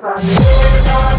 família.